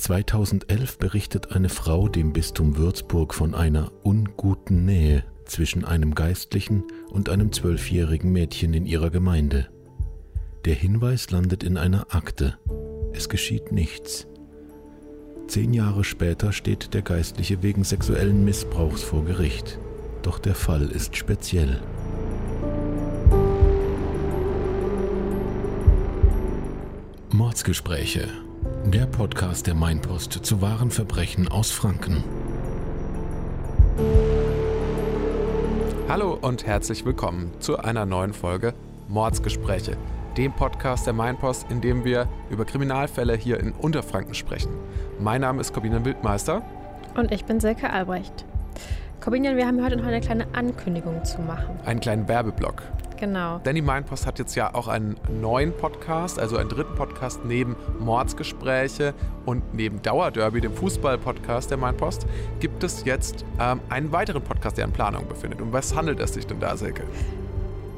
2011 berichtet eine Frau dem Bistum Würzburg von einer unguten Nähe zwischen einem Geistlichen und einem zwölfjährigen Mädchen in ihrer Gemeinde. Der Hinweis landet in einer Akte. Es geschieht nichts. Zehn Jahre später steht der Geistliche wegen sexuellen Missbrauchs vor Gericht. Doch der Fall ist speziell. Mordsgespräche. Der Podcast der Mainpost zu wahren Verbrechen aus Franken. Hallo und herzlich willkommen zu einer neuen Folge Mordsgespräche, dem Podcast der Mainpost, in dem wir über Kriminalfälle hier in Unterfranken sprechen. Mein Name ist Corbinian Wildmeister. Und ich bin Silke Albrecht. Corbinian, wir haben heute noch eine kleine Ankündigung zu machen. Einen kleinen Werbeblock. Genau. Denn die Mainpost hat jetzt ja auch einen neuen Podcast, also einen dritten Podcast neben Mordsgespräche und neben Dauerderby, dem Fußball-Podcast der Mainpost, gibt es jetzt ähm, einen weiteren Podcast, der in Planung befindet. Um was handelt es sich denn da, Silke?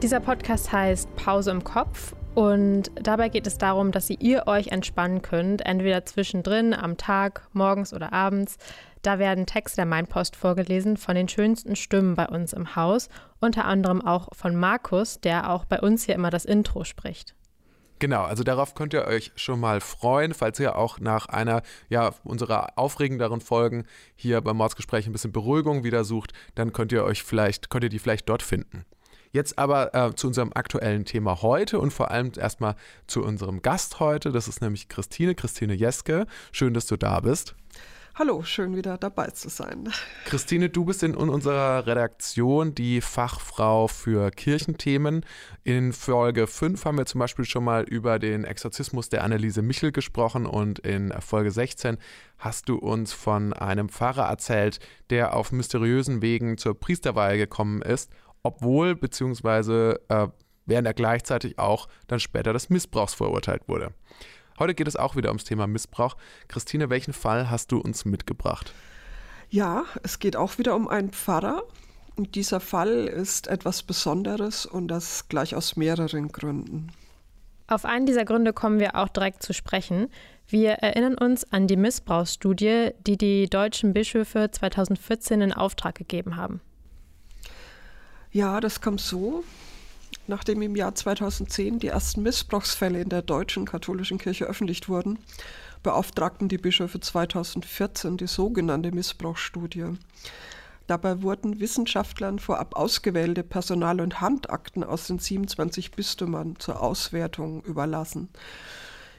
Dieser Podcast heißt Pause im Kopf und dabei geht es darum, dass ihr euch entspannen könnt, entweder zwischendrin, am Tag, morgens oder abends. Da werden Texte der Mainpost vorgelesen von den schönsten Stimmen bei uns im Haus, unter anderem auch von Markus, der auch bei uns hier immer das Intro spricht. Genau, also darauf könnt ihr euch schon mal freuen, falls ihr auch nach einer ja, unserer aufregenderen Folgen hier beim Mordsgespräch ein bisschen Beruhigung wieder sucht, dann könnt ihr euch vielleicht, könnt ihr die vielleicht dort finden. Jetzt aber äh, zu unserem aktuellen Thema heute und vor allem erstmal zu unserem Gast heute. Das ist nämlich Christine, Christine Jeske. Schön, dass du da bist. Hallo, schön wieder dabei zu sein. Christine, du bist in unserer Redaktion die Fachfrau für Kirchenthemen. In Folge 5 haben wir zum Beispiel schon mal über den Exorzismus der Anneliese Michel gesprochen und in Folge 16 hast du uns von einem Pfarrer erzählt, der auf mysteriösen Wegen zur Priesterweihe gekommen ist obwohl beziehungsweise äh, während er gleichzeitig auch dann später des Missbrauchs verurteilt wurde. Heute geht es auch wieder ums Thema Missbrauch. Christine, welchen Fall hast du uns mitgebracht? Ja, es geht auch wieder um einen Pfarrer. Und dieser Fall ist etwas Besonderes und das gleich aus mehreren Gründen. Auf einen dieser Gründe kommen wir auch direkt zu sprechen. Wir erinnern uns an die Missbrauchsstudie, die die deutschen Bischöfe 2014 in Auftrag gegeben haben. Ja, das kommt so. Nachdem im Jahr 2010 die ersten Missbrauchsfälle in der deutschen katholischen Kirche öffentlich wurden, beauftragten die Bischöfe 2014 die sogenannte Missbrauchsstudie. Dabei wurden Wissenschaftlern vorab ausgewählte Personal- und Handakten aus den 27 Bistümern zur Auswertung überlassen.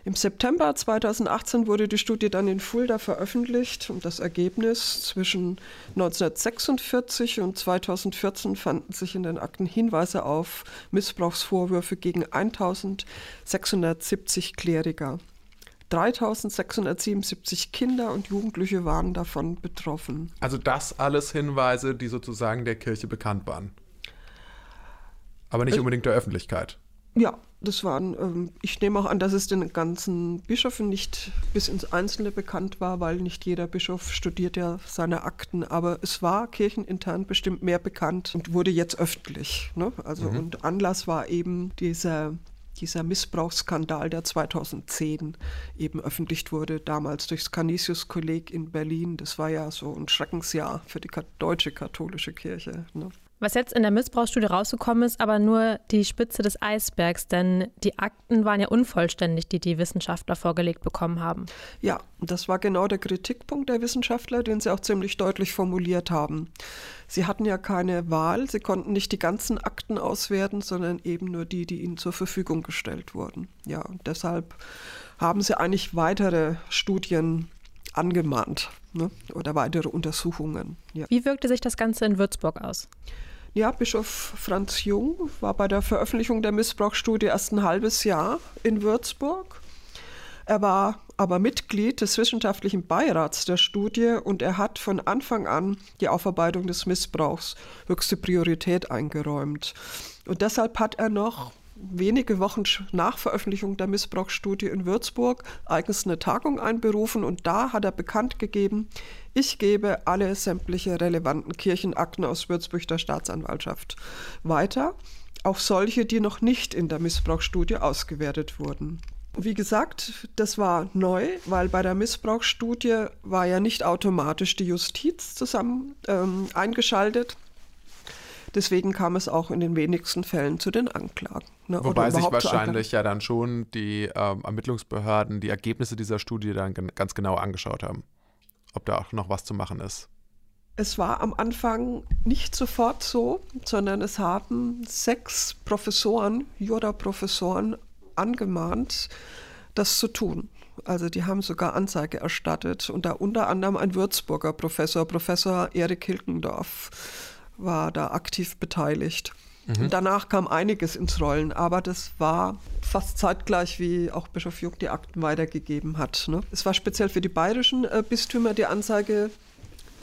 Im September 2018 wurde die Studie dann in Fulda veröffentlicht und das Ergebnis zwischen 1946 und 2014 fanden sich in den Akten Hinweise auf Missbrauchsvorwürfe gegen 1670 Kleriker. 3677 Kinder und Jugendliche waren davon betroffen. Also das alles Hinweise, die sozusagen der Kirche bekannt waren. Aber nicht äh, unbedingt der Öffentlichkeit. Ja, das waren, ähm, ich nehme auch an, dass es den ganzen Bischöfen nicht bis ins Einzelne bekannt war, weil nicht jeder Bischof studiert ja seine Akten, aber es war kirchenintern bestimmt mehr bekannt und wurde jetzt öffentlich. Ne? Also mhm. und Anlass war eben dieser dieser Missbrauchsskandal, der 2010 eben öffentlich wurde, damals durchs Canisius-Kolleg in Berlin. Das war ja so ein Schreckensjahr für die deutsche katholische Kirche. Ne? Was jetzt in der Missbrauchsstudie rausgekommen ist, aber nur die Spitze des Eisbergs, denn die Akten waren ja unvollständig, die die Wissenschaftler vorgelegt bekommen haben. Ja, das war genau der Kritikpunkt der Wissenschaftler, den sie auch ziemlich deutlich formuliert haben. Sie hatten ja keine Wahl, sie konnten nicht die ganzen Akten auswerten, sondern eben nur die, die ihnen zur Verfügung gestellt wurden. Ja, und deshalb haben sie eigentlich weitere Studien angemahnt ne? oder weitere Untersuchungen. Ja. Wie wirkte sich das Ganze in Würzburg aus? Ja, Bischof Franz Jung war bei der Veröffentlichung der Missbrauchsstudie erst ein halbes Jahr in Würzburg. Er war aber Mitglied des wissenschaftlichen Beirats der Studie und er hat von Anfang an die Aufarbeitung des Missbrauchs höchste Priorität eingeräumt. Und deshalb hat er noch wenige Wochen nach Veröffentlichung der Missbrauchsstudie in Würzburg eigens eine Tagung einberufen und da hat er bekannt gegeben, ich gebe alle sämtliche relevanten Kirchenakten aus Würzburg der Staatsanwaltschaft weiter, auch solche, die noch nicht in der Missbrauchsstudie ausgewertet wurden. Wie gesagt, das war neu, weil bei der Missbrauchsstudie war ja nicht automatisch die Justiz zusammen ähm, eingeschaltet. Deswegen kam es auch in den wenigsten Fällen zu den Anklagen. Ne? Wobei sich wahrscheinlich ja dann schon die ähm, Ermittlungsbehörden die Ergebnisse dieser Studie dann ganz genau angeschaut haben, ob da auch noch was zu machen ist. Es war am Anfang nicht sofort so, sondern es haben sechs Professoren, Jura-Professoren, angemahnt, das zu tun. Also die haben sogar Anzeige erstattet und da unter anderem ein Würzburger Professor, Professor Erik Hilkendorf, war da aktiv beteiligt. Mhm. Danach kam einiges ins Rollen, aber das war fast zeitgleich, wie auch Bischof Jung die Akten weitergegeben hat. Ne? Es war speziell für die bayerischen äh, Bistümer die Anzeige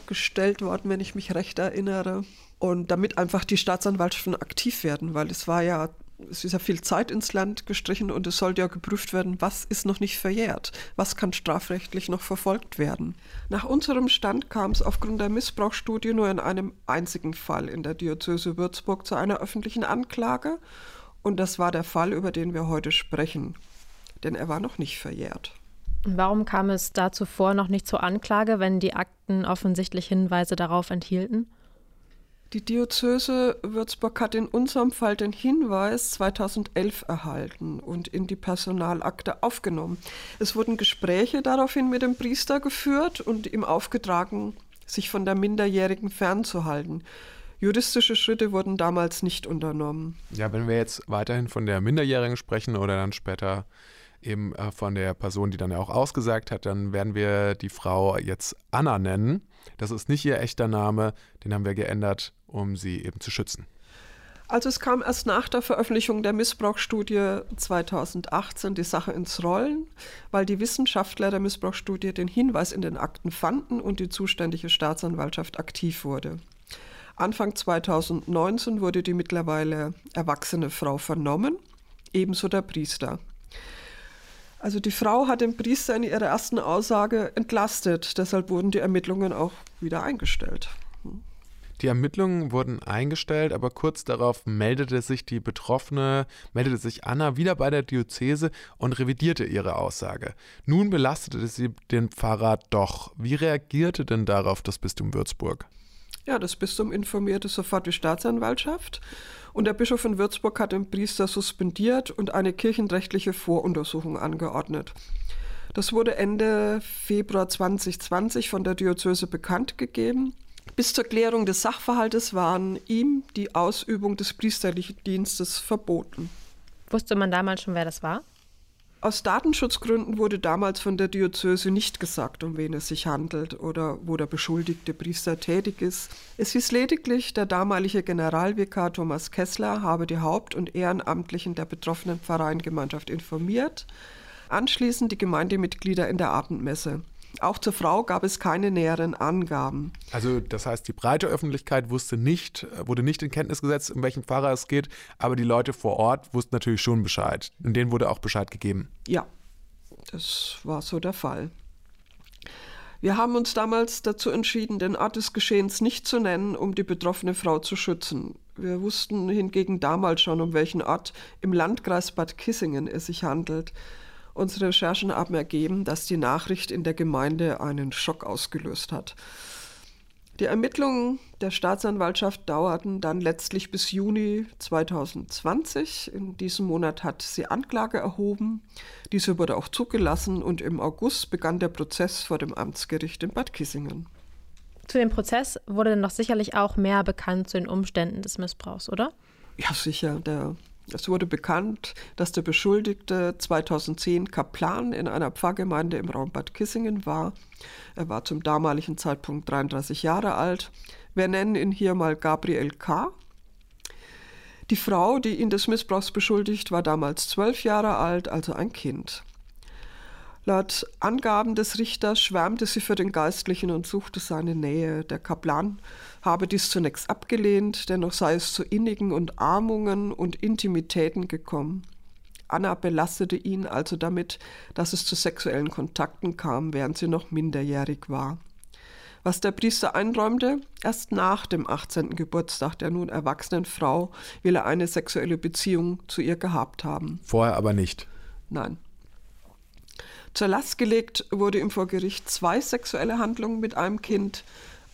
gestellt worden, wenn ich mich recht erinnere. Und damit einfach die Staatsanwaltschaften aktiv werden, weil es war ja es ist ja viel Zeit ins Land gestrichen und es sollte ja geprüft werden, was ist noch nicht verjährt, was kann strafrechtlich noch verfolgt werden. Nach unserem Stand kam es aufgrund der Missbrauchsstudie nur in einem einzigen Fall in der Diözese Würzburg zu einer öffentlichen Anklage und das war der Fall, über den wir heute sprechen, denn er war noch nicht verjährt. Warum kam es da zuvor noch nicht zur Anklage, wenn die Akten offensichtlich Hinweise darauf enthielten? Die Diözese Würzburg hat in unserem Fall den Hinweis 2011 erhalten und in die Personalakte aufgenommen. Es wurden Gespräche daraufhin mit dem Priester geführt und ihm aufgetragen, sich von der Minderjährigen fernzuhalten. Juristische Schritte wurden damals nicht unternommen. Ja, wenn wir jetzt weiterhin von der Minderjährigen sprechen oder dann später eben äh, von der Person, die dann ja auch ausgesagt hat, dann werden wir die Frau jetzt Anna nennen. Das ist nicht ihr echter Name, den haben wir geändert, um sie eben zu schützen. Also es kam erst nach der Veröffentlichung der Missbrauchsstudie 2018 die Sache ins Rollen, weil die Wissenschaftler der Missbrauchsstudie den Hinweis in den Akten fanden und die zuständige Staatsanwaltschaft aktiv wurde. Anfang 2019 wurde die mittlerweile erwachsene Frau vernommen, ebenso der Priester. Also die Frau hat den Priester in ihrer ersten Aussage entlastet. Deshalb wurden die Ermittlungen auch wieder eingestellt. Die Ermittlungen wurden eingestellt, aber kurz darauf meldete sich die Betroffene, meldete sich Anna wieder bei der Diözese und revidierte ihre Aussage. Nun belastete sie den Pfarrer doch. Wie reagierte denn darauf das Bistum Würzburg? Ja, das Bistum informierte sofort die Staatsanwaltschaft und der Bischof in Würzburg hat den Priester suspendiert und eine kirchenrechtliche Voruntersuchung angeordnet. Das wurde Ende Februar 2020 von der Diözese bekannt gegeben. Bis zur Klärung des Sachverhaltes waren ihm die Ausübung des priesterlichen Dienstes verboten. Wusste man damals schon, wer das war? Aus Datenschutzgründen wurde damals von der Diözese nicht gesagt, um wen es sich handelt oder wo der beschuldigte Priester tätig ist. Es hieß lediglich, der damalige Generalvikar Thomas Kessler habe die Haupt- und Ehrenamtlichen der betroffenen Pfarreiengemeinschaft informiert, anschließend die Gemeindemitglieder in der Abendmesse. Auch zur Frau gab es keine näheren Angaben. Also das heißt, die breite Öffentlichkeit wusste nicht, wurde nicht in Kenntnis gesetzt, um welchen Pfarrer es geht, aber die Leute vor Ort wussten natürlich schon Bescheid. Und denen wurde auch Bescheid gegeben. Ja, das war so der Fall. Wir haben uns damals dazu entschieden, den Ort des Geschehens nicht zu nennen, um die betroffene Frau zu schützen. Wir wussten hingegen damals schon, um welchen Ort im Landkreis Bad Kissingen es sich handelt. Unsere Recherchen haben ergeben, dass die Nachricht in der Gemeinde einen Schock ausgelöst hat. Die Ermittlungen der Staatsanwaltschaft dauerten dann letztlich bis Juni 2020. In diesem Monat hat sie Anklage erhoben. Diese wurde auch zugelassen und im August begann der Prozess vor dem Amtsgericht in Bad Kissingen. Zu dem Prozess wurde dann doch sicherlich auch mehr bekannt zu den Umständen des Missbrauchs, oder? Ja, sicher. Der es wurde bekannt, dass der Beschuldigte 2010 Kaplan in einer Pfarrgemeinde im Raum Bad Kissingen war. Er war zum damaligen Zeitpunkt 33 Jahre alt. Wir nennen ihn hier mal Gabriel K. Die Frau, die ihn des Missbrauchs beschuldigt, war damals zwölf Jahre alt, also ein Kind. Laut Angaben des Richters schwärmte sie für den Geistlichen und suchte seine Nähe. Der Kaplan habe dies zunächst abgelehnt, dennoch sei es zu innigen Umarmungen und Intimitäten gekommen. Anna belastete ihn also damit, dass es zu sexuellen Kontakten kam, während sie noch minderjährig war. Was der Priester einräumte, erst nach dem 18. Geburtstag der nun erwachsenen Frau will er eine sexuelle Beziehung zu ihr gehabt haben. Vorher aber nicht. Nein. Zur Last gelegt wurde ihm vor Gericht zwei sexuelle Handlungen mit einem Kind.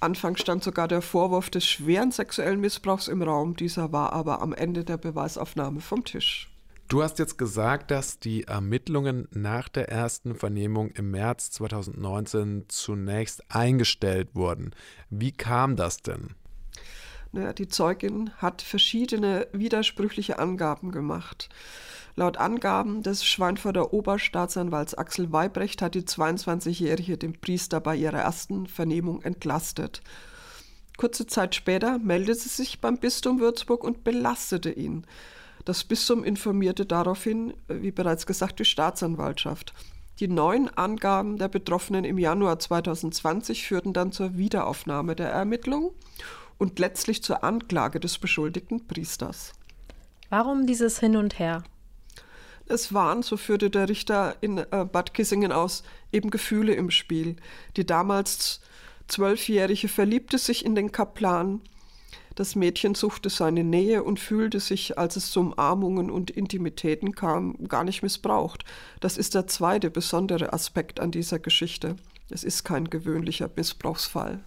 Anfangs stand sogar der Vorwurf des schweren sexuellen Missbrauchs im Raum. Dieser war aber am Ende der Beweisaufnahme vom Tisch. Du hast jetzt gesagt, dass die Ermittlungen nach der ersten Vernehmung im März 2019 zunächst eingestellt wurden. Wie kam das denn? Naja, die Zeugin hat verschiedene widersprüchliche Angaben gemacht. Laut Angaben des Schweinfurter Oberstaatsanwalts Axel Weibrecht hat die 22-Jährige den Priester bei ihrer ersten Vernehmung entlastet. Kurze Zeit später meldete sie sich beim Bistum Würzburg und belastete ihn. Das Bistum informierte daraufhin, wie bereits gesagt, die Staatsanwaltschaft. Die neuen Angaben der Betroffenen im Januar 2020 führten dann zur Wiederaufnahme der Ermittlungen und letztlich zur Anklage des beschuldigten Priesters. Warum dieses Hin und Her? Es waren, so führte der Richter in äh, Bad Kissingen aus, eben Gefühle im Spiel. Die damals Zwölfjährige verliebte sich in den Kaplan. Das Mädchen suchte seine Nähe und fühlte sich, als es zu Umarmungen und Intimitäten kam, gar nicht missbraucht. Das ist der zweite besondere Aspekt an dieser Geschichte. Es ist kein gewöhnlicher Missbrauchsfall.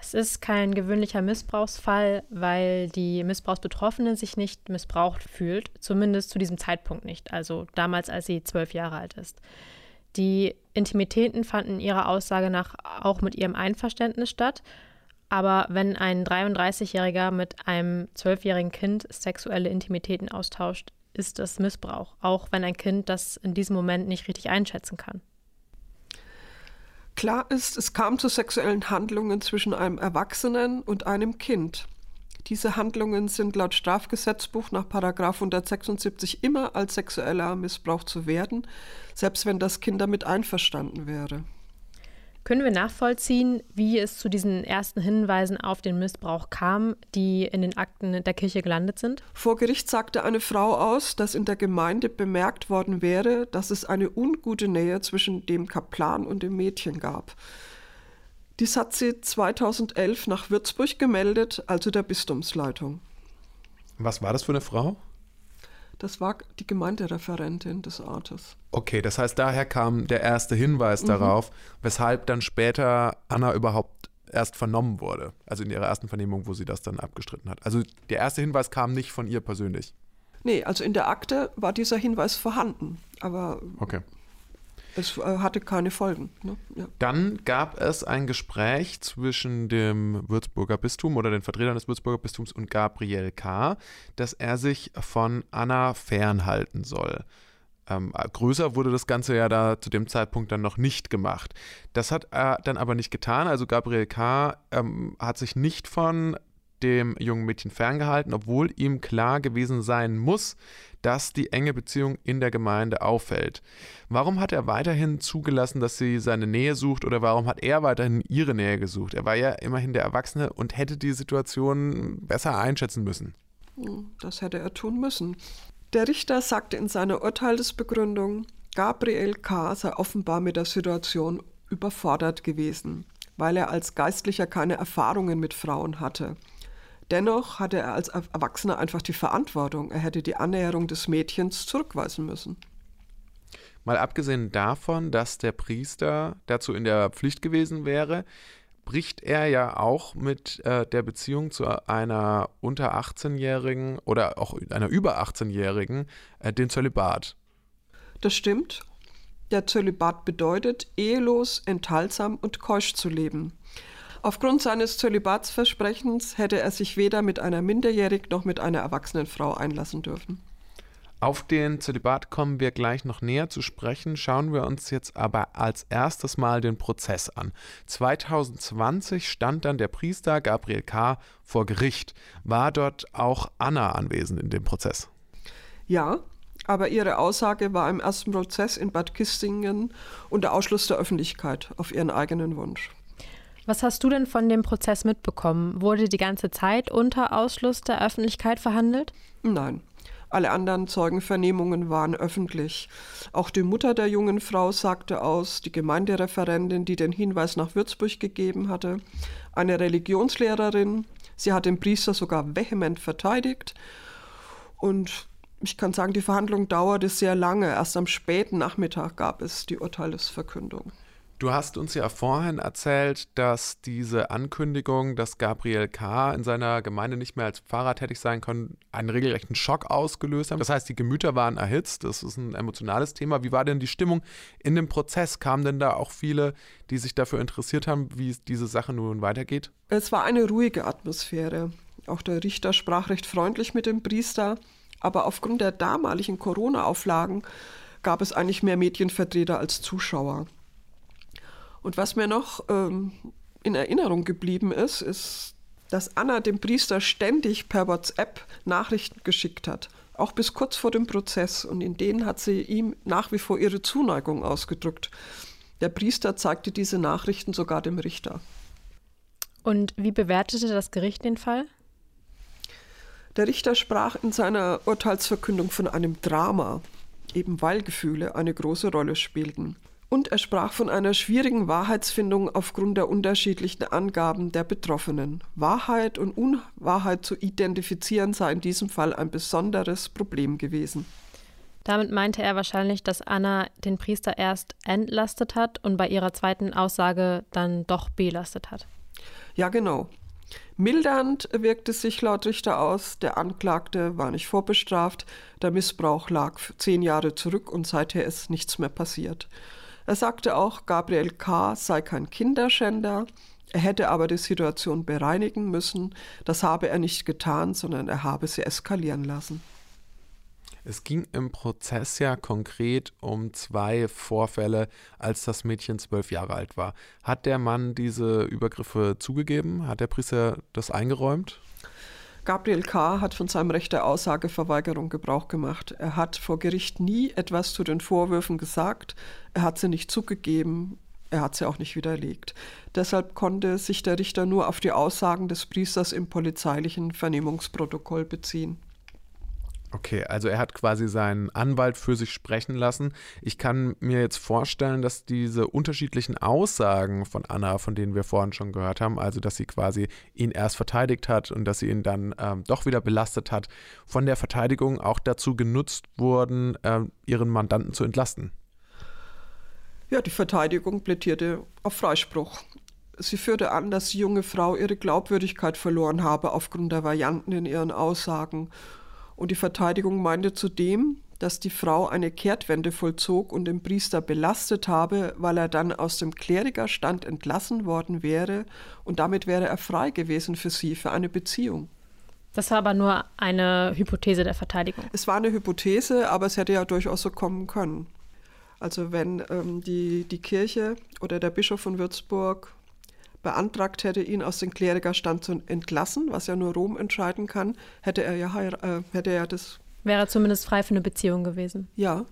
Es ist kein gewöhnlicher Missbrauchsfall, weil die Missbrauchsbetroffene sich nicht missbraucht fühlt, zumindest zu diesem Zeitpunkt nicht, also damals, als sie zwölf Jahre alt ist. Die Intimitäten fanden ihrer Aussage nach auch mit ihrem Einverständnis statt, aber wenn ein 33-Jähriger mit einem zwölfjährigen Kind sexuelle Intimitäten austauscht, ist das Missbrauch, auch wenn ein Kind das in diesem Moment nicht richtig einschätzen kann. Klar ist, es kam zu sexuellen Handlungen zwischen einem Erwachsenen und einem Kind. Diese Handlungen sind laut Strafgesetzbuch nach 176 immer als sexueller Missbrauch zu werden, selbst wenn das Kind damit einverstanden wäre. Können wir nachvollziehen, wie es zu diesen ersten Hinweisen auf den Missbrauch kam, die in den Akten der Kirche gelandet sind? Vor Gericht sagte eine Frau aus, dass in der Gemeinde bemerkt worden wäre, dass es eine ungute Nähe zwischen dem Kaplan und dem Mädchen gab. Dies hat sie 2011 nach Würzburg gemeldet, also der Bistumsleitung. Was war das für eine Frau? Das war die Gemeindereferentin des Ortes. Okay, das heißt, daher kam der erste Hinweis mhm. darauf, weshalb dann später Anna überhaupt erst vernommen wurde. Also in ihrer ersten Vernehmung, wo sie das dann abgestritten hat. Also der erste Hinweis kam nicht von ihr persönlich. Nee, also in der Akte war dieser Hinweis vorhanden. Aber okay. Es äh, hatte keine Folgen. Ne? Ja. Dann gab es ein Gespräch zwischen dem Würzburger Bistum oder den Vertretern des Würzburger Bistums und Gabriel K., dass er sich von Anna fernhalten soll. Ähm, größer wurde das Ganze ja da zu dem Zeitpunkt dann noch nicht gemacht. Das hat er dann aber nicht getan. Also Gabriel K. Ähm, hat sich nicht von dem jungen Mädchen ferngehalten, obwohl ihm klar gewesen sein muss, dass die enge Beziehung in der Gemeinde auffällt. Warum hat er weiterhin zugelassen, dass sie seine Nähe sucht oder warum hat er weiterhin ihre Nähe gesucht? Er war ja immerhin der Erwachsene und hätte die Situation besser einschätzen müssen. Hm, das hätte er tun müssen. Der Richter sagte in seiner Urteilsbegründung, Gabriel K. sei offenbar mit der Situation überfordert gewesen, weil er als Geistlicher keine Erfahrungen mit Frauen hatte. Dennoch hatte er als Erwachsener einfach die Verantwortung. Er hätte die Annäherung des Mädchens zurückweisen müssen. Mal abgesehen davon, dass der Priester dazu in der Pflicht gewesen wäre, bricht er ja auch mit äh, der Beziehung zu einer unter 18-Jährigen oder auch einer über 18-Jährigen äh, den Zölibat. Das stimmt. Der Zölibat bedeutet, ehelos, enthaltsam und keusch zu leben. Aufgrund seines Zölibatsversprechens hätte er sich weder mit einer minderjährigen noch mit einer erwachsenen Frau einlassen dürfen. Auf den Zölibat kommen wir gleich noch näher zu sprechen. Schauen wir uns jetzt aber als erstes mal den Prozess an. 2020 stand dann der Priester Gabriel K. vor Gericht. War dort auch Anna anwesend in dem Prozess? Ja, aber ihre Aussage war im ersten Prozess in Bad Kissingen unter Ausschluss der Öffentlichkeit auf ihren eigenen Wunsch. Was hast du denn von dem Prozess mitbekommen? Wurde die ganze Zeit unter Ausschluss der Öffentlichkeit verhandelt? Nein. Alle anderen Zeugenvernehmungen waren öffentlich. Auch die Mutter der jungen Frau sagte aus, die Gemeindereferentin, die den Hinweis nach Würzburg gegeben hatte, eine Religionslehrerin. Sie hat den Priester sogar vehement verteidigt. Und ich kann sagen, die Verhandlung dauerte sehr lange. Erst am späten Nachmittag gab es die Urteilsverkündung. Du hast uns ja vorhin erzählt, dass diese Ankündigung, dass Gabriel K. in seiner Gemeinde nicht mehr als Pfarrer tätig sein kann, einen regelrechten Schock ausgelöst haben. Das heißt, die Gemüter waren erhitzt. Das ist ein emotionales Thema. Wie war denn die Stimmung in dem Prozess? Kamen denn da auch viele, die sich dafür interessiert haben, wie diese Sache nun weitergeht? Es war eine ruhige Atmosphäre. Auch der Richter sprach recht freundlich mit dem Priester. Aber aufgrund der damaligen Corona-Auflagen gab es eigentlich mehr Medienvertreter als Zuschauer. Und was mir noch ähm, in Erinnerung geblieben ist, ist, dass Anna dem Priester ständig per WhatsApp Nachrichten geschickt hat, auch bis kurz vor dem Prozess. Und in denen hat sie ihm nach wie vor ihre Zuneigung ausgedrückt. Der Priester zeigte diese Nachrichten sogar dem Richter. Und wie bewertete das Gericht den Fall? Der Richter sprach in seiner Urteilsverkündung von einem Drama, eben weil Gefühle eine große Rolle spielten. Und er sprach von einer schwierigen Wahrheitsfindung aufgrund der unterschiedlichen Angaben der Betroffenen. Wahrheit und Unwahrheit zu identifizieren sei in diesem Fall ein besonderes Problem gewesen. Damit meinte er wahrscheinlich, dass Anna den Priester erst entlastet hat und bei ihrer zweiten Aussage dann doch belastet hat. Ja, genau. Mildernd wirkte sich laut Richter aus, der Anklagte war nicht vorbestraft, der Missbrauch lag zehn Jahre zurück und seither ist nichts mehr passiert. Er sagte auch, Gabriel K. sei kein Kinderschänder, er hätte aber die Situation bereinigen müssen. Das habe er nicht getan, sondern er habe sie eskalieren lassen. Es ging im Prozess ja konkret um zwei Vorfälle, als das Mädchen zwölf Jahre alt war. Hat der Mann diese Übergriffe zugegeben? Hat der Priester das eingeräumt? Gabriel K. hat von seinem Recht der Aussageverweigerung Gebrauch gemacht. Er hat vor Gericht nie etwas zu den Vorwürfen gesagt. Er hat sie nicht zugegeben. Er hat sie auch nicht widerlegt. Deshalb konnte sich der Richter nur auf die Aussagen des Priesters im polizeilichen Vernehmungsprotokoll beziehen. Okay, also er hat quasi seinen Anwalt für sich sprechen lassen. Ich kann mir jetzt vorstellen, dass diese unterschiedlichen Aussagen von Anna, von denen wir vorhin schon gehört haben, also dass sie quasi ihn erst verteidigt hat und dass sie ihn dann ähm, doch wieder belastet hat, von der Verteidigung auch dazu genutzt wurden, ähm, ihren Mandanten zu entlasten. Ja, die Verteidigung plädierte auf Freispruch. Sie führte an, dass die junge Frau ihre Glaubwürdigkeit verloren habe aufgrund der Varianten in ihren Aussagen und die Verteidigung meinte zudem, dass die Frau eine Kehrtwende vollzog und den Priester belastet habe, weil er dann aus dem Klerikerstand entlassen worden wäre und damit wäre er frei gewesen für sie, für eine Beziehung. Das war aber nur eine Hypothese der Verteidigung. Es war eine Hypothese, aber es hätte ja durchaus so kommen können. Also wenn ähm, die, die Kirche oder der Bischof von Würzburg beantragt hätte, ihn aus dem Klerikerstand zu entlassen, was ja nur Rom entscheiden kann, hätte er ja, äh, hätte er das. Wäre zumindest frei für eine Beziehung gewesen. Ja.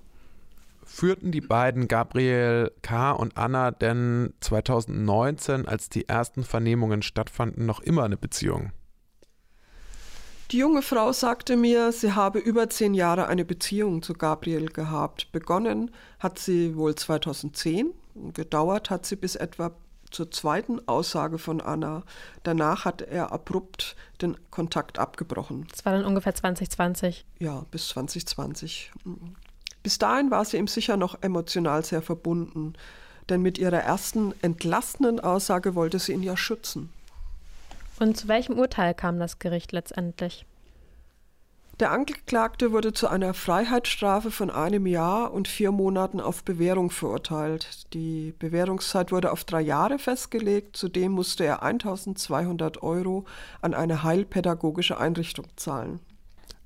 Führten die beiden Gabriel K. und Anna denn 2019, als die ersten Vernehmungen stattfanden, noch immer eine Beziehung? Die junge Frau sagte mir, sie habe über zehn Jahre eine Beziehung zu Gabriel gehabt. Begonnen hat sie wohl 2010, gedauert hat sie bis etwa zur zweiten Aussage von Anna. Danach hat er abrupt den Kontakt abgebrochen. Das war dann ungefähr 2020. Ja, bis 2020. Bis dahin war sie ihm sicher noch emotional sehr verbunden, denn mit ihrer ersten entlastenden Aussage wollte sie ihn ja schützen. Und zu welchem Urteil kam das Gericht letztendlich? Der Angeklagte wurde zu einer Freiheitsstrafe von einem Jahr und vier Monaten auf Bewährung verurteilt. Die Bewährungszeit wurde auf drei Jahre festgelegt. Zudem musste er 1200 Euro an eine heilpädagogische Einrichtung zahlen.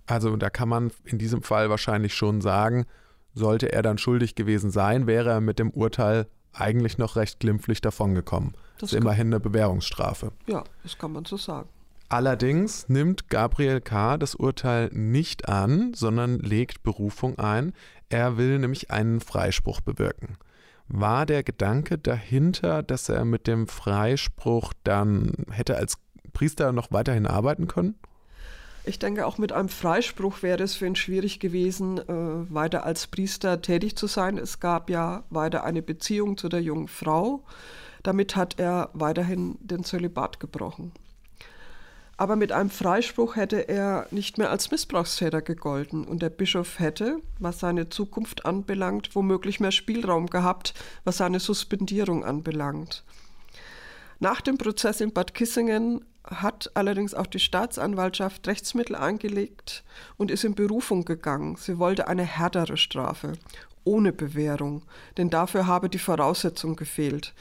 Also da kann man in diesem Fall wahrscheinlich schon sagen, sollte er dann schuldig gewesen sein, wäre er mit dem Urteil eigentlich noch recht glimpflich davongekommen. Das ist immerhin eine Bewährungsstrafe. Ja, das kann man so sagen. Allerdings nimmt Gabriel K. das Urteil nicht an, sondern legt Berufung ein. Er will nämlich einen Freispruch bewirken. War der Gedanke dahinter, dass er mit dem Freispruch dann hätte als Priester noch weiterhin arbeiten können? Ich denke, auch mit einem Freispruch wäre es für ihn schwierig gewesen, äh, weiter als Priester tätig zu sein. Es gab ja weiter eine Beziehung zu der jungen Frau. Damit hat er weiterhin den Zölibat gebrochen. Aber mit einem Freispruch hätte er nicht mehr als Missbrauchstäter gegolten und der Bischof hätte, was seine Zukunft anbelangt, womöglich mehr Spielraum gehabt, was seine Suspendierung anbelangt. Nach dem Prozess in Bad Kissingen hat allerdings auch die Staatsanwaltschaft Rechtsmittel eingelegt und ist in Berufung gegangen. Sie wollte eine härtere Strafe, ohne Bewährung, denn dafür habe die Voraussetzung gefehlt.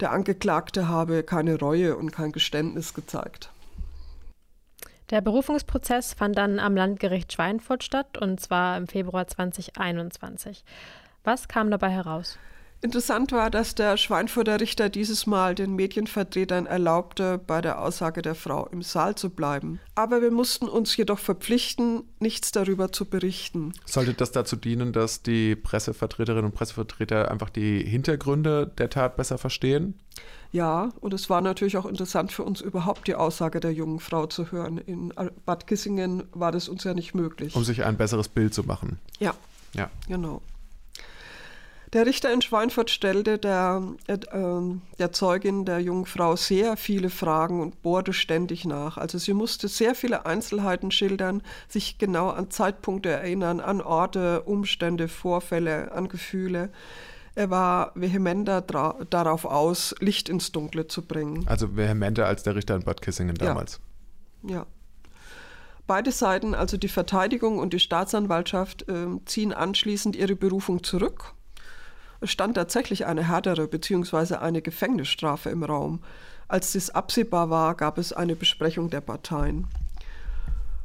Der Angeklagte habe keine Reue und kein Geständnis gezeigt. Der Berufungsprozess fand dann am Landgericht Schweinfurt statt und zwar im Februar 2021. Was kam dabei heraus? Interessant war, dass der Schweinfurter Richter dieses Mal den Medienvertretern erlaubte, bei der Aussage der Frau im Saal zu bleiben. Aber wir mussten uns jedoch verpflichten, nichts darüber zu berichten. Sollte das dazu dienen, dass die Pressevertreterinnen und Pressevertreter einfach die Hintergründe der Tat besser verstehen? Ja, und es war natürlich auch interessant für uns überhaupt die Aussage der jungen Frau zu hören. In Bad Kissingen war das uns ja nicht möglich. Um sich ein besseres Bild zu machen. Ja. Ja. Genau. Der Richter in Schweinfurt stellte der, äh, ähm, der Zeugin, der jungen Frau, sehr viele Fragen und bohrte ständig nach. Also sie musste sehr viele Einzelheiten schildern, sich genau an Zeitpunkte erinnern, an Orte, Umstände, Vorfälle, an Gefühle. Er war vehementer darauf aus, Licht ins Dunkle zu bringen. Also vehementer als der Richter in Bad Kissingen damals. Ja. ja. Beide Seiten, also die Verteidigung und die Staatsanwaltschaft, äh, ziehen anschließend ihre Berufung zurück es stand tatsächlich eine härtere bzw. eine Gefängnisstrafe im Raum. Als dies absehbar war, gab es eine Besprechung der Parteien.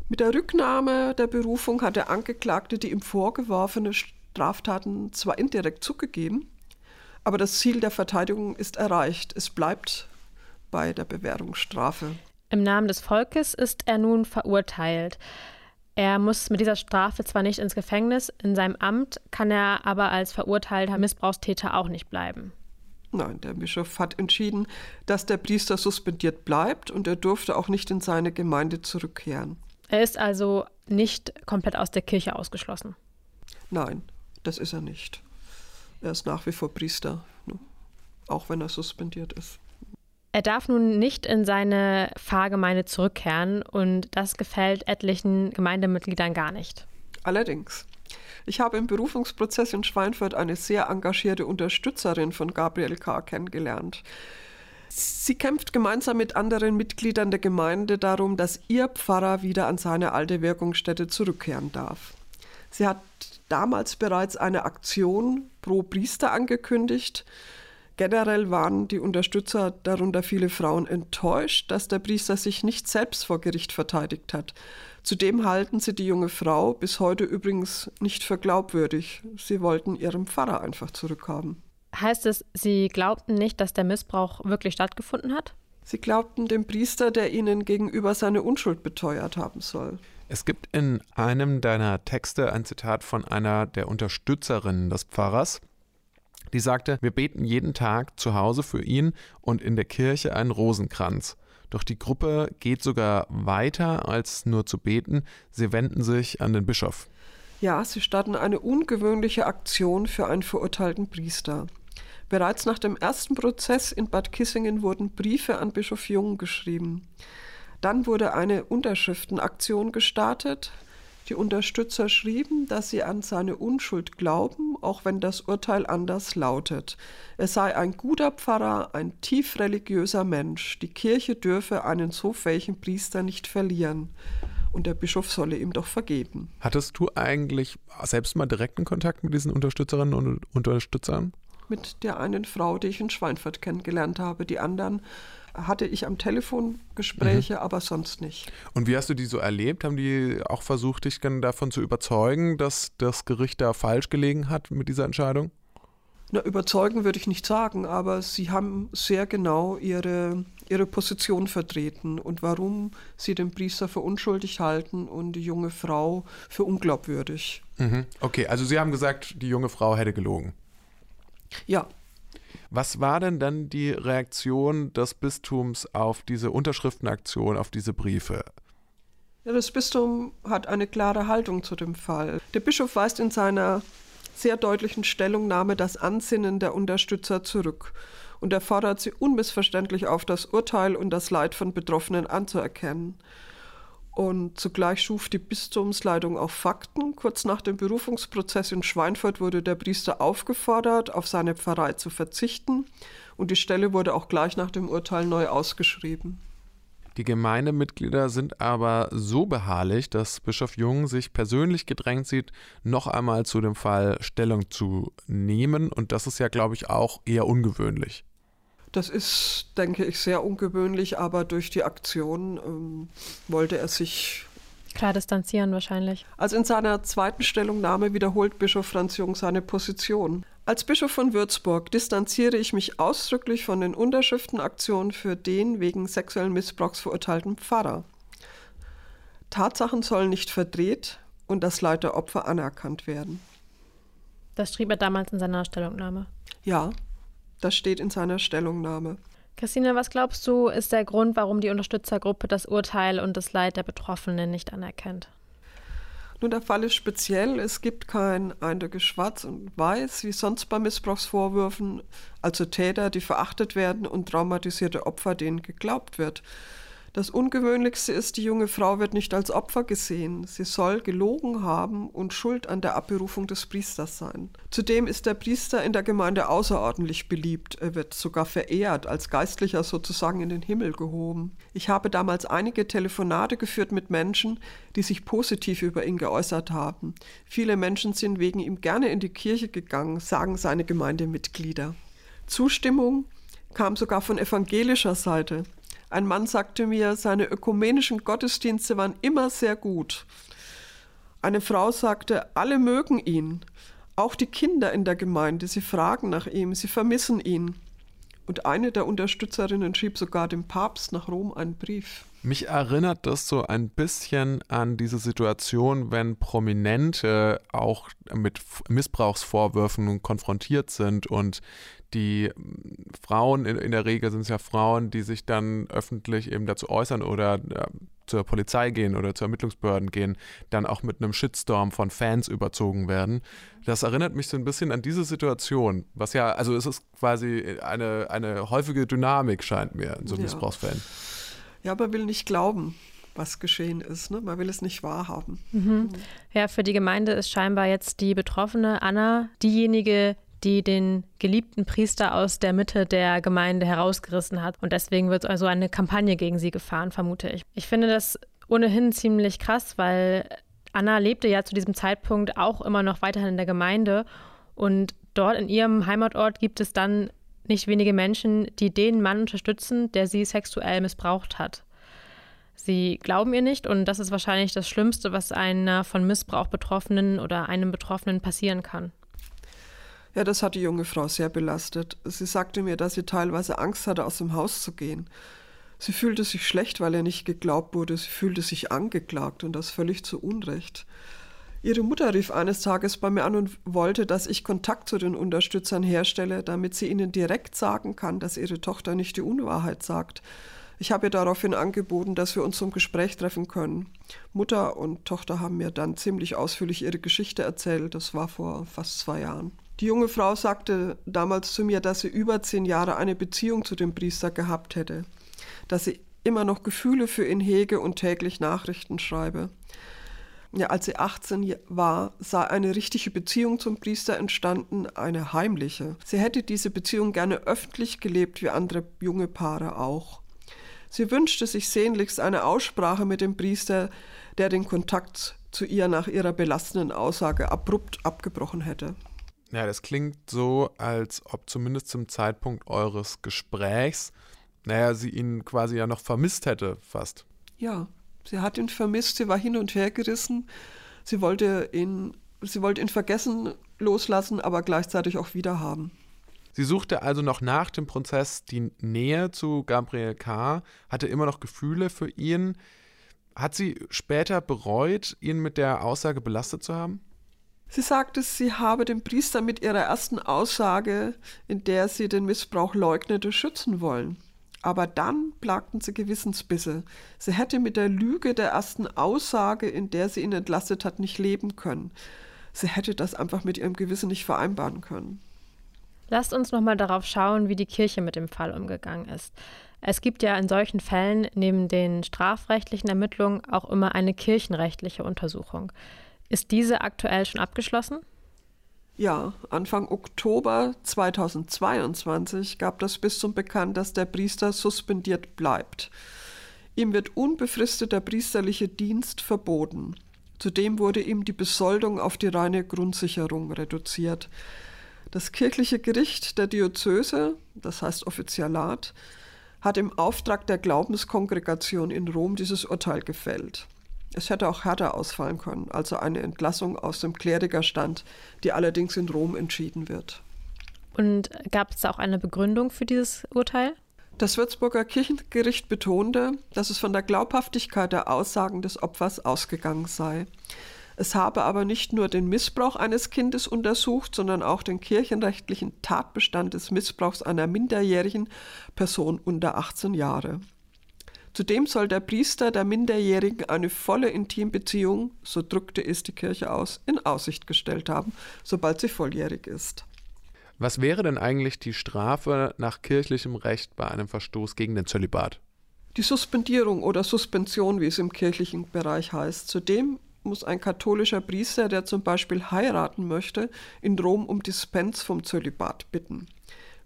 Mit der Rücknahme der Berufung hat der Angeklagte die ihm vorgeworfene Straftaten zwar indirekt zugegeben, aber das Ziel der Verteidigung ist erreicht. Es bleibt bei der Bewährungsstrafe. Im Namen des Volkes ist er nun verurteilt. Er muss mit dieser Strafe zwar nicht ins Gefängnis, in seinem Amt kann er aber als verurteilter Missbrauchstäter auch nicht bleiben. Nein, der Bischof hat entschieden, dass der Priester suspendiert bleibt und er durfte auch nicht in seine Gemeinde zurückkehren. Er ist also nicht komplett aus der Kirche ausgeschlossen. Nein, das ist er nicht. Er ist nach wie vor Priester, auch wenn er suspendiert ist. Er darf nun nicht in seine Pfarrgemeinde zurückkehren und das gefällt etlichen Gemeindemitgliedern gar nicht. Allerdings. Ich habe im Berufungsprozess in Schweinfurt eine sehr engagierte Unterstützerin von Gabriel K. kennengelernt. Sie kämpft gemeinsam mit anderen Mitgliedern der Gemeinde darum, dass ihr Pfarrer wieder an seine alte Wirkungsstätte zurückkehren darf. Sie hat damals bereits eine Aktion pro Priester angekündigt Generell waren die Unterstützer, darunter viele Frauen, enttäuscht, dass der Priester sich nicht selbst vor Gericht verteidigt hat. Zudem halten sie die junge Frau bis heute übrigens nicht für glaubwürdig. Sie wollten ihren Pfarrer einfach zurückhaben. Heißt es, Sie glaubten nicht, dass der Missbrauch wirklich stattgefunden hat? Sie glaubten dem Priester, der ihnen gegenüber seine Unschuld beteuert haben soll. Es gibt in einem deiner Texte ein Zitat von einer der Unterstützerinnen des Pfarrers. Die sagte, wir beten jeden Tag zu Hause für ihn und in der Kirche einen Rosenkranz. Doch die Gruppe geht sogar weiter als nur zu beten. Sie wenden sich an den Bischof. Ja, sie starten eine ungewöhnliche Aktion für einen verurteilten Priester. Bereits nach dem ersten Prozess in Bad Kissingen wurden Briefe an Bischof Jung geschrieben. Dann wurde eine Unterschriftenaktion gestartet. Die Unterstützer schrieben, dass sie an seine Unschuld glauben, auch wenn das Urteil anders lautet. Er sei ein guter Pfarrer, ein tief religiöser Mensch. Die Kirche dürfe einen so fähigen Priester nicht verlieren. Und der Bischof solle ihm doch vergeben. Hattest du eigentlich selbst mal direkten Kontakt mit diesen Unterstützerinnen und Unterstützern? Mit der einen Frau, die ich in Schweinfurt kennengelernt habe. Die anderen hatte ich am Telefon Gespräche, mhm. aber sonst nicht. Und wie hast du die so erlebt? Haben die auch versucht, dich davon zu überzeugen, dass das Gericht da falsch gelegen hat mit dieser Entscheidung? Na, überzeugen würde ich nicht sagen, aber sie haben sehr genau ihre, ihre Position vertreten und warum sie den Priester für unschuldig halten und die junge Frau für unglaubwürdig. Mhm. Okay, also sie haben gesagt, die junge Frau hätte gelogen. Ja, was war denn dann die Reaktion des Bistums auf diese Unterschriftenaktion, auf diese Briefe? Ja, das Bistum hat eine klare Haltung zu dem Fall. Der Bischof weist in seiner sehr deutlichen Stellungnahme das Ansinnen der Unterstützer zurück. und er fordert sie unmissverständlich auf, das Urteil und das Leid von Betroffenen anzuerkennen. Und zugleich schuf die Bistumsleitung auch Fakten. Kurz nach dem Berufungsprozess in Schweinfurt wurde der Priester aufgefordert, auf seine Pfarrei zu verzichten. Und die Stelle wurde auch gleich nach dem Urteil neu ausgeschrieben. Die Gemeindemitglieder sind aber so beharrlich, dass Bischof Jung sich persönlich gedrängt sieht, noch einmal zu dem Fall Stellung zu nehmen. Und das ist ja, glaube ich, auch eher ungewöhnlich. Das ist, denke ich, sehr ungewöhnlich, aber durch die Aktion ähm, wollte er sich Klar distanzieren wahrscheinlich. Also in seiner zweiten Stellungnahme wiederholt Bischof Franz Jung seine Position. Als Bischof von Würzburg distanziere ich mich ausdrücklich von den Unterschriftenaktionen für den wegen sexuellen Missbrauchs verurteilten Pfarrer. Tatsachen sollen nicht verdreht und das Leid der Opfer anerkannt werden. Das schrieb er damals in seiner Stellungnahme. Ja, das steht in seiner Stellungnahme. Christine, was glaubst du, ist der Grund, warum die Unterstützergruppe das Urteil und das Leid der Betroffenen nicht anerkennt? Nun, der Fall ist speziell. Es gibt kein eindeutiges Schwarz und Weiß, wie sonst bei Missbrauchsvorwürfen, also Täter, die verachtet werden und traumatisierte Opfer, denen geglaubt wird. Das Ungewöhnlichste ist, die junge Frau wird nicht als Opfer gesehen. Sie soll gelogen haben und schuld an der Abberufung des Priesters sein. Zudem ist der Priester in der Gemeinde außerordentlich beliebt. Er wird sogar verehrt, als Geistlicher sozusagen in den Himmel gehoben. Ich habe damals einige Telefonate geführt mit Menschen, die sich positiv über ihn geäußert haben. Viele Menschen sind wegen ihm gerne in die Kirche gegangen, sagen seine Gemeindemitglieder. Zustimmung kam sogar von evangelischer Seite. Ein Mann sagte mir, seine ökumenischen Gottesdienste waren immer sehr gut. Eine Frau sagte, alle mögen ihn, auch die Kinder in der Gemeinde, sie fragen nach ihm, sie vermissen ihn. Und eine der Unterstützerinnen schrieb sogar dem Papst nach Rom einen Brief. Mich erinnert das so ein bisschen an diese Situation, wenn Prominente auch mit Missbrauchsvorwürfen konfrontiert sind und die Frauen, in, in der Regel sind es ja Frauen, die sich dann öffentlich eben dazu äußern oder äh, zur Polizei gehen oder zu Ermittlungsbehörden gehen, dann auch mit einem Shitstorm von Fans überzogen werden. Das erinnert mich so ein bisschen an diese Situation, was ja, also es ist quasi eine, eine häufige Dynamik, scheint mir, in so ja. Missbrauchsfällen. Ja, aber will nicht glauben was geschehen ist. Ne? Man will es nicht wahrhaben. Mhm. Ja, für die Gemeinde ist scheinbar jetzt die Betroffene Anna diejenige, die den geliebten Priester aus der Mitte der Gemeinde herausgerissen hat. Und deswegen wird also eine Kampagne gegen sie gefahren, vermute ich. Ich finde das ohnehin ziemlich krass, weil Anna lebte ja zu diesem Zeitpunkt auch immer noch weiterhin in der Gemeinde. Und dort in ihrem Heimatort gibt es dann nicht wenige Menschen, die den Mann unterstützen, der sie sexuell missbraucht hat. Sie glauben ihr nicht und das ist wahrscheinlich das Schlimmste, was einer von Missbrauch Betroffenen oder einem Betroffenen passieren kann. Ja, das hat die junge Frau sehr belastet. Sie sagte mir, dass sie teilweise Angst hatte, aus dem Haus zu gehen. Sie fühlte sich schlecht, weil ihr nicht geglaubt wurde. Sie fühlte sich angeklagt und das völlig zu Unrecht. Ihre Mutter rief eines Tages bei mir an und wollte, dass ich Kontakt zu den Unterstützern herstelle, damit sie ihnen direkt sagen kann, dass ihre Tochter nicht die Unwahrheit sagt. Ich habe ihr daraufhin angeboten, dass wir uns zum Gespräch treffen können. Mutter und Tochter haben mir dann ziemlich ausführlich ihre Geschichte erzählt. Das war vor fast zwei Jahren. Die junge Frau sagte damals zu mir, dass sie über zehn Jahre eine Beziehung zu dem Priester gehabt hätte, dass sie immer noch Gefühle für ihn hege und täglich Nachrichten schreibe. Ja, als sie 18 war, sei eine richtige Beziehung zum Priester entstanden, eine heimliche. Sie hätte diese Beziehung gerne öffentlich gelebt, wie andere junge Paare auch. Sie wünschte sich sehnlichst eine Aussprache mit dem Priester, der den Kontakt zu ihr nach ihrer belastenden Aussage abrupt abgebrochen hätte. Ja, das klingt so, als ob zumindest zum Zeitpunkt eures Gesprächs, naja, sie ihn quasi ja noch vermisst hätte, fast. Ja, sie hat ihn vermisst, sie war hin und her gerissen. Sie wollte ihn, sie wollte ihn vergessen, loslassen, aber gleichzeitig auch wiederhaben. Sie suchte also noch nach dem Prozess die Nähe zu Gabriel K., hatte immer noch Gefühle für ihn. Hat sie später bereut, ihn mit der Aussage belastet zu haben? Sie sagte, sie habe den Priester mit ihrer ersten Aussage, in der sie den Missbrauch leugnete, schützen wollen. Aber dann plagten sie Gewissensbisse. Sie hätte mit der Lüge der ersten Aussage, in der sie ihn entlastet hat, nicht leben können. Sie hätte das einfach mit ihrem Gewissen nicht vereinbaren können. Lasst uns nochmal darauf schauen, wie die Kirche mit dem Fall umgegangen ist. Es gibt ja in solchen Fällen neben den strafrechtlichen Ermittlungen auch immer eine kirchenrechtliche Untersuchung. Ist diese aktuell schon abgeschlossen? Ja, Anfang Oktober 2022 gab das Bistum bekannt, dass der Priester suspendiert bleibt. Ihm wird unbefristeter priesterlicher Dienst verboten. Zudem wurde ihm die Besoldung auf die reine Grundsicherung reduziert. Das kirchliche Gericht der Diözese, das heißt Offizialat, hat im Auftrag der Glaubenskongregation in Rom dieses Urteil gefällt. Es hätte auch härter ausfallen können, also eine Entlassung aus dem Klerikerstand, die allerdings in Rom entschieden wird. Und gab es auch eine Begründung für dieses Urteil? Das Würzburger Kirchengericht betonte, dass es von der Glaubhaftigkeit der Aussagen des Opfers ausgegangen sei. Es habe aber nicht nur den Missbrauch eines Kindes untersucht, sondern auch den kirchenrechtlichen Tatbestand des Missbrauchs einer minderjährigen Person unter 18 Jahre. Zudem soll der Priester der Minderjährigen eine volle Intimbeziehung, so drückte es die Kirche aus, in Aussicht gestellt haben, sobald sie volljährig ist. Was wäre denn eigentlich die Strafe nach kirchlichem Recht bei einem Verstoß gegen den Zölibat? Die Suspendierung oder Suspension, wie es im kirchlichen Bereich heißt. Zudem muss ein katholischer Priester, der zum Beispiel heiraten möchte, in Rom um Dispens vom Zölibat bitten.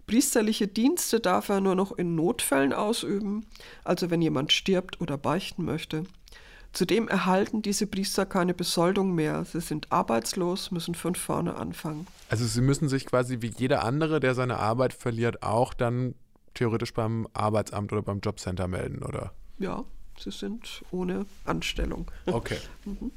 Priesterliche Dienste darf er nur noch in Notfällen ausüben, also wenn jemand stirbt oder beichten möchte. Zudem erhalten diese Priester keine Besoldung mehr. Sie sind arbeitslos, müssen von vorne anfangen. Also sie müssen sich quasi wie jeder andere, der seine Arbeit verliert, auch dann theoretisch beim Arbeitsamt oder beim Jobcenter melden, oder? Ja, sie sind ohne Anstellung. Okay. mhm.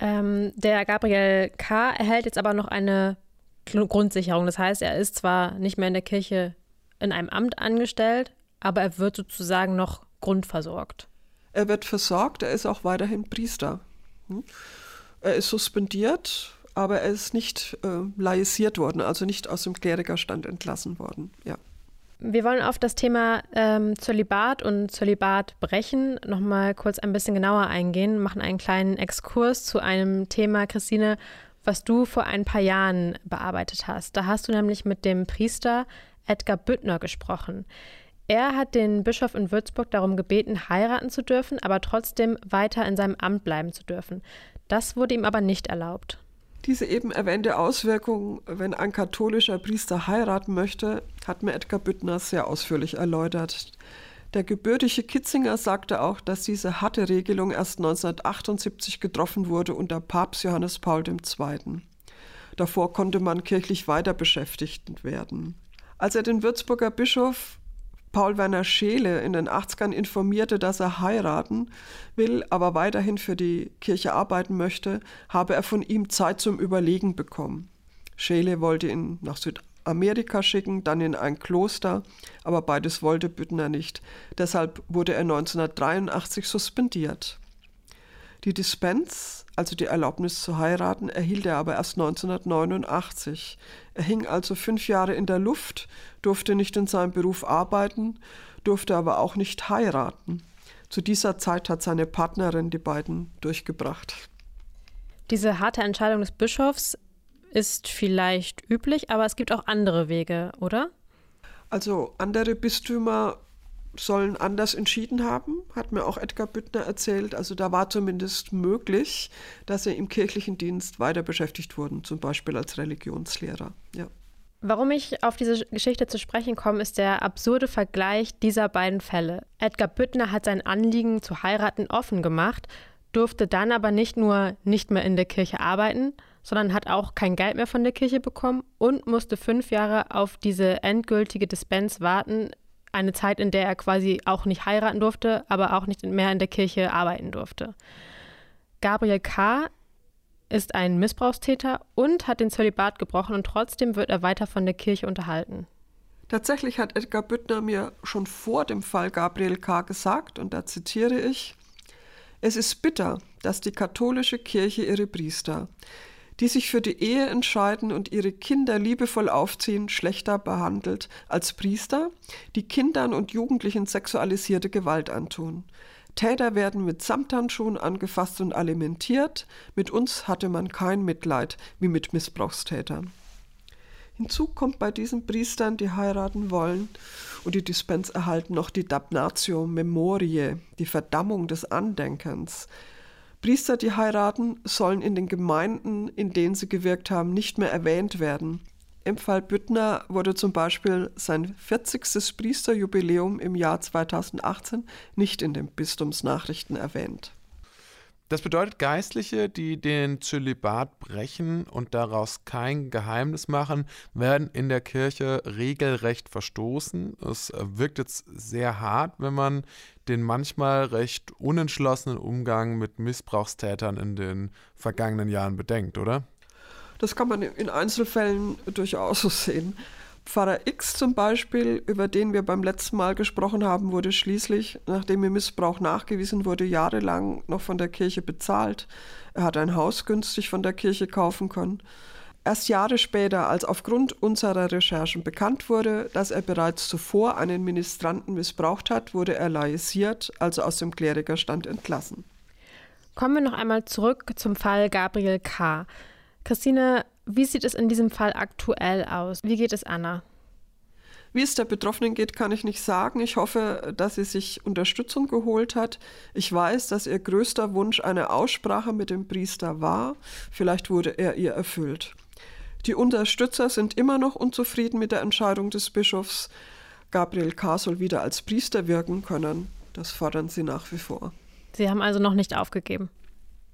Ähm, der Gabriel K. erhält jetzt aber noch eine Grundsicherung. Das heißt, er ist zwar nicht mehr in der Kirche in einem Amt angestellt, aber er wird sozusagen noch grundversorgt. Er wird versorgt, er ist auch weiterhin Priester. Hm? Er ist suspendiert, aber er ist nicht äh, laisiert worden, also nicht aus dem Klerikerstand entlassen worden. Ja. Wir wollen auf das Thema ähm, Zölibat und Zölibat brechen nochmal kurz ein bisschen genauer eingehen, machen einen kleinen Exkurs zu einem Thema, Christine, was du vor ein paar Jahren bearbeitet hast. Da hast du nämlich mit dem Priester Edgar Büttner gesprochen. Er hat den Bischof in Würzburg darum gebeten, heiraten zu dürfen, aber trotzdem weiter in seinem Amt bleiben zu dürfen. Das wurde ihm aber nicht erlaubt. Diese eben erwähnte Auswirkung, wenn ein katholischer Priester heiraten möchte, hat mir Edgar Büttner sehr ausführlich erläutert. Der gebürtige Kitzinger sagte auch, dass diese harte Regelung erst 1978 getroffen wurde unter Papst Johannes Paul II. Davor konnte man kirchlich weiter beschäftigt werden. Als er den Würzburger Bischof Paul Werner Scheele in den 80ern informierte, dass er heiraten will, aber weiterhin für die Kirche arbeiten möchte, habe er von ihm Zeit zum Überlegen bekommen. Scheele wollte ihn nach Südamerika schicken, dann in ein Kloster, aber beides wollte Büttner nicht. Deshalb wurde er 1983 suspendiert. Die Dispens also die Erlaubnis zu heiraten, erhielt er aber erst 1989. Er hing also fünf Jahre in der Luft, durfte nicht in seinem Beruf arbeiten, durfte aber auch nicht heiraten. Zu dieser Zeit hat seine Partnerin die beiden durchgebracht. Diese harte Entscheidung des Bischofs ist vielleicht üblich, aber es gibt auch andere Wege, oder? Also andere Bistümer sollen anders entschieden haben, hat mir auch Edgar Büttner erzählt. Also da war zumindest möglich, dass sie im kirchlichen Dienst weiter beschäftigt wurden, zum Beispiel als Religionslehrer. Ja. Warum ich auf diese Geschichte zu sprechen komme, ist der absurde Vergleich dieser beiden Fälle. Edgar Büttner hat sein Anliegen zu heiraten offen gemacht, durfte dann aber nicht nur nicht mehr in der Kirche arbeiten, sondern hat auch kein Geld mehr von der Kirche bekommen und musste fünf Jahre auf diese endgültige Dispens warten, eine Zeit, in der er quasi auch nicht heiraten durfte, aber auch nicht mehr in der Kirche arbeiten durfte. Gabriel K. ist ein Missbrauchstäter und hat den Zölibat gebrochen und trotzdem wird er weiter von der Kirche unterhalten. Tatsächlich hat Edgar Büttner mir schon vor dem Fall Gabriel K. gesagt, und da zitiere ich, es ist bitter, dass die katholische Kirche ihre Priester, die sich für die Ehe entscheiden und ihre Kinder liebevoll aufziehen, schlechter behandelt als Priester, die Kindern und Jugendlichen sexualisierte Gewalt antun. Täter werden mit Samthandschuhen angefasst und alimentiert. Mit uns hatte man kein Mitleid wie mit Missbrauchstätern. Hinzu kommt bei diesen Priestern, die heiraten wollen und die Dispens erhalten, noch die Damnatio Memoriae, die Verdammung des Andenkens. Priester, die heiraten, sollen in den Gemeinden, in denen sie gewirkt haben, nicht mehr erwähnt werden. Im Fall Büttner wurde zum Beispiel sein 40. Priesterjubiläum im Jahr 2018 nicht in den Bistumsnachrichten erwähnt. Das bedeutet, Geistliche, die den Zölibat brechen und daraus kein Geheimnis machen, werden in der Kirche regelrecht verstoßen. Es wirkt jetzt sehr hart, wenn man den manchmal recht unentschlossenen Umgang mit Missbrauchstätern in den vergangenen Jahren bedenkt, oder? Das kann man in Einzelfällen durchaus so sehen. Pfarrer X zum Beispiel, über den wir beim letzten Mal gesprochen haben, wurde schließlich, nachdem ihm Missbrauch nachgewiesen wurde, jahrelang noch von der Kirche bezahlt. Er hat ein Haus günstig von der Kirche kaufen können. Erst Jahre später, als aufgrund unserer Recherchen bekannt wurde, dass er bereits zuvor einen Ministranten missbraucht hat, wurde er laisiert, also aus dem Klerikerstand entlassen. Kommen wir noch einmal zurück zum Fall Gabriel K. Christine, wie sieht es in diesem Fall aktuell aus? Wie geht es Anna? Wie es der Betroffenen geht, kann ich nicht sagen. Ich hoffe, dass sie sich Unterstützung geholt hat. Ich weiß, dass ihr größter Wunsch eine Aussprache mit dem Priester war. Vielleicht wurde er ihr erfüllt. Die Unterstützer sind immer noch unzufrieden mit der Entscheidung des Bischofs. Gabriel K. soll wieder als Priester wirken können. Das fordern sie nach wie vor. Sie haben also noch nicht aufgegeben?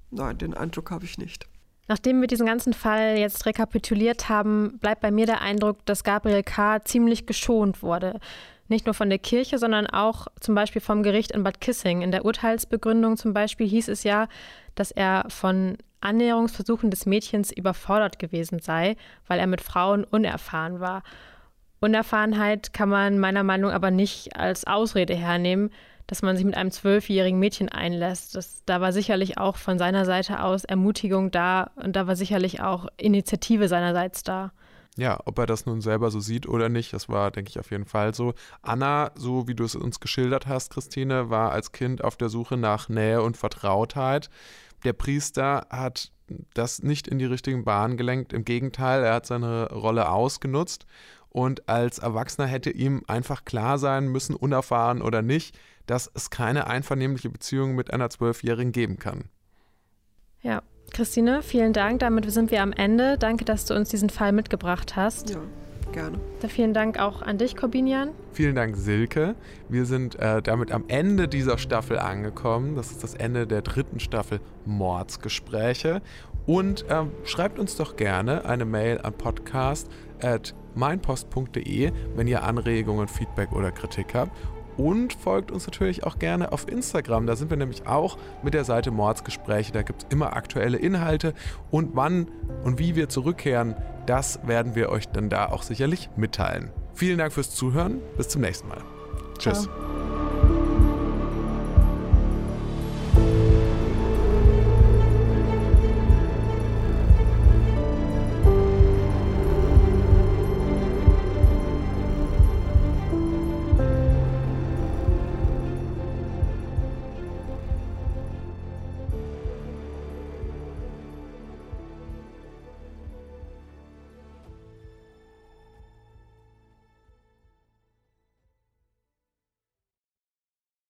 Nein, den Eindruck habe ich nicht. Nachdem wir diesen ganzen Fall jetzt rekapituliert haben, bleibt bei mir der Eindruck, dass Gabriel K. ziemlich geschont wurde. Nicht nur von der Kirche, sondern auch zum Beispiel vom Gericht in Bad Kissing. In der Urteilsbegründung zum Beispiel hieß es ja, dass er von Annäherungsversuchen des Mädchens überfordert gewesen sei, weil er mit Frauen unerfahren war. Unerfahrenheit kann man meiner Meinung nach aber nicht als Ausrede hernehmen, dass man sich mit einem zwölfjährigen Mädchen einlässt. Das, da war sicherlich auch von seiner Seite aus Ermutigung da und da war sicherlich auch Initiative seinerseits da. Ja, ob er das nun selber so sieht oder nicht, das war, denke ich, auf jeden Fall so. Anna, so wie du es uns geschildert hast, Christine, war als Kind auf der Suche nach Nähe und Vertrautheit. Der Priester hat das nicht in die richtigen Bahnen gelenkt. Im Gegenteil, er hat seine Rolle ausgenutzt und als Erwachsener hätte ihm einfach klar sein müssen, unerfahren oder nicht, dass es keine einvernehmliche Beziehung mit einer Zwölfjährigen geben kann. Ja, Christine, vielen Dank. Damit sind wir am Ende. Danke, dass du uns diesen Fall mitgebracht hast. Ja, gerne. Da vielen Dank auch an dich, Corbinian. Vielen Dank, Silke. Wir sind äh, damit am Ende dieser Staffel angekommen. Das ist das Ende der dritten Staffel Mordsgespräche. Und äh, schreibt uns doch gerne eine Mail an podcast at meinpost.de, wenn ihr Anregungen, Feedback oder Kritik habt. Und folgt uns natürlich auch gerne auf Instagram. Da sind wir nämlich auch mit der Seite Mordsgespräche. Da gibt es immer aktuelle Inhalte. Und wann und wie wir zurückkehren, das werden wir euch dann da auch sicherlich mitteilen. Vielen Dank fürs Zuhören. Bis zum nächsten Mal. Tschüss. Ciao.